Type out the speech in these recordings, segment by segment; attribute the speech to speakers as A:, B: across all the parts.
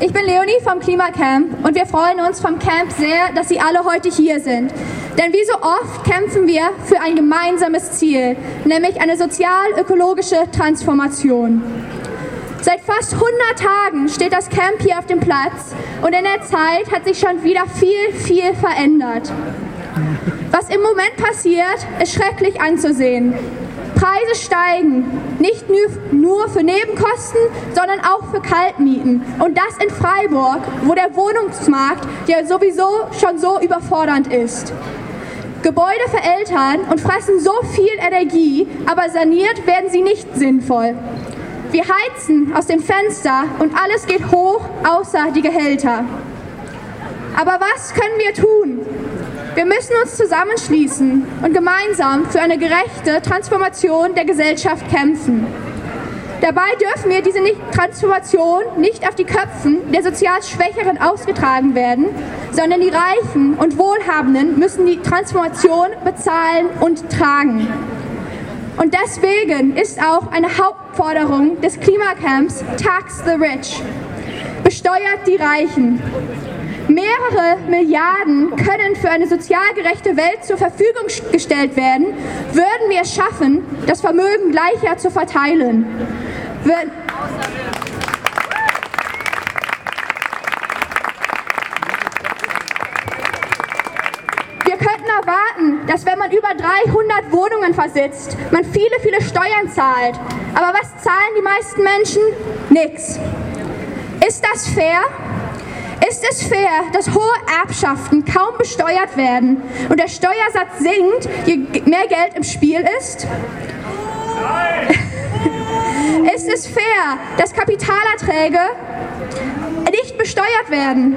A: Ich bin Leonie vom Klimacamp und wir freuen uns vom Camp sehr, dass Sie alle heute hier sind. Denn wie so oft kämpfen wir für ein gemeinsames Ziel, nämlich eine sozial-ökologische Transformation. Seit fast 100 Tagen steht das Camp hier auf dem Platz und in der Zeit hat sich schon wieder viel, viel verändert. Was im Moment passiert, ist schrecklich anzusehen. Preise steigen, nicht nur für Nebenkosten, sondern auch für Kaltmieten. Und das in Freiburg, wo der Wohnungsmarkt ja sowieso schon so überfordernd ist. Gebäude verältern und fressen so viel Energie, aber saniert werden sie nicht sinnvoll. Wir heizen aus dem Fenster und alles geht hoch, außer die Gehälter. Aber was können wir tun? Wir müssen uns zusammenschließen und gemeinsam für eine gerechte Transformation der Gesellschaft kämpfen. Dabei dürfen wir diese Transformation nicht auf die Köpfen der sozial Schwächeren ausgetragen werden, sondern die Reichen und Wohlhabenden müssen die Transformation bezahlen und tragen. Und deswegen ist auch eine Hauptforderung des Klimacamps Tax the Rich. Besteuert die Reichen. Mehrere Milliarden können für eine sozial gerechte Welt zur Verfügung gestellt werden, würden wir es schaffen, das Vermögen gleicher zu verteilen. Wir könnten erwarten, dass wenn man über 300 Wohnungen versitzt, man viele, viele Steuern zahlt. Aber was zahlen die meisten Menschen? Nix. Ist das fair? Ist es fair, dass hohe Erbschaften kaum besteuert werden und der Steuersatz sinkt, je mehr Geld im Spiel ist? Ist es fair, dass Kapitalerträge nicht besteuert werden?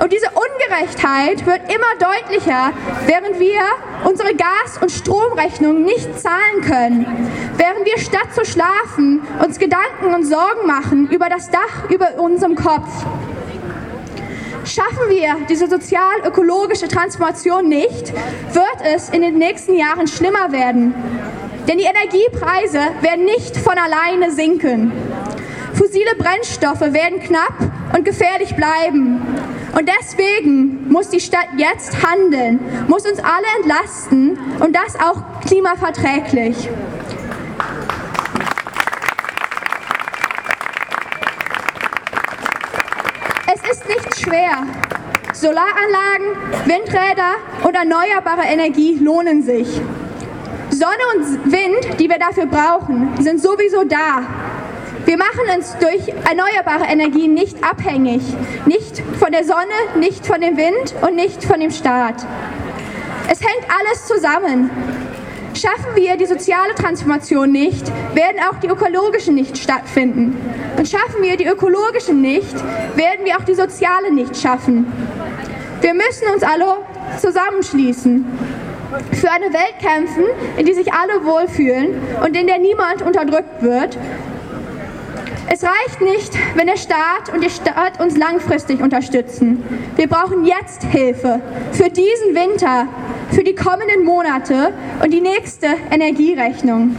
A: Und diese Ungerechtheit wird immer deutlicher, während wir unsere Gas- und Stromrechnung nicht zahlen können. Während wir statt zu schlafen uns Gedanken und Sorgen machen über das Dach über unserem Kopf. Schaffen wir diese sozial-ökologische Transformation nicht, wird es in den nächsten Jahren schlimmer werden. Denn die Energiepreise werden nicht von alleine sinken. Fossile Brennstoffe werden knapp und gefährlich bleiben. Und deswegen muss die Stadt jetzt handeln, muss uns alle entlasten und das auch klimaverträglich. Ist nicht schwer. Solaranlagen, Windräder und erneuerbare Energie lohnen sich. Sonne und Wind, die wir dafür brauchen, sind sowieso da. Wir machen uns durch erneuerbare Energie nicht abhängig. Nicht von der Sonne, nicht von dem Wind und nicht von dem Staat. Es hängt alles zusammen. Schaffen wir die soziale Transformation nicht, werden auch die ökologischen nicht stattfinden. Und schaffen wir die ökologischen nicht, werden wir auch die soziale nicht schaffen. Wir müssen uns alle zusammenschließen, für eine Welt kämpfen, in die sich alle wohlfühlen und in der niemand unterdrückt wird. Es reicht nicht, wenn der Staat und die Stadt uns langfristig unterstützen. Wir brauchen jetzt Hilfe für diesen Winter, für die kommenden Monate und die nächste Energierechnung.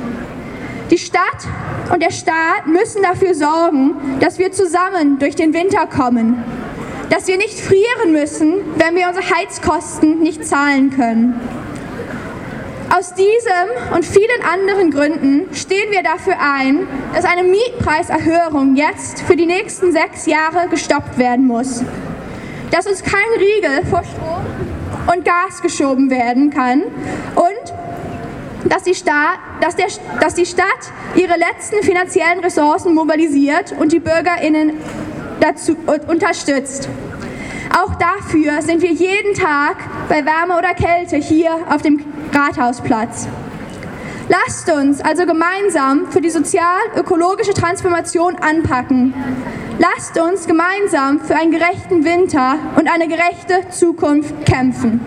A: Die Stadt und der Staat müssen dafür sorgen, dass wir zusammen durch den Winter kommen. Dass wir nicht frieren müssen, wenn wir unsere Heizkosten nicht zahlen können. Aus diesem und vielen anderen Gründen stehen wir dafür ein, dass eine Mietpreiserhöhung jetzt für die nächsten sechs Jahre gestoppt werden muss. Dass uns kein Riegel vor Strom und Gas geschoben werden kann und dass die, Staat, dass, der, dass die Stadt ihre letzten finanziellen Ressourcen mobilisiert und die BürgerInnen dazu unterstützt. Auch dafür sind wir jeden Tag bei Wärme oder Kälte hier auf dem Rathausplatz. Lasst uns also gemeinsam für die sozial-ökologische Transformation anpacken. Lasst uns gemeinsam für einen gerechten Winter und eine gerechte Zukunft kämpfen.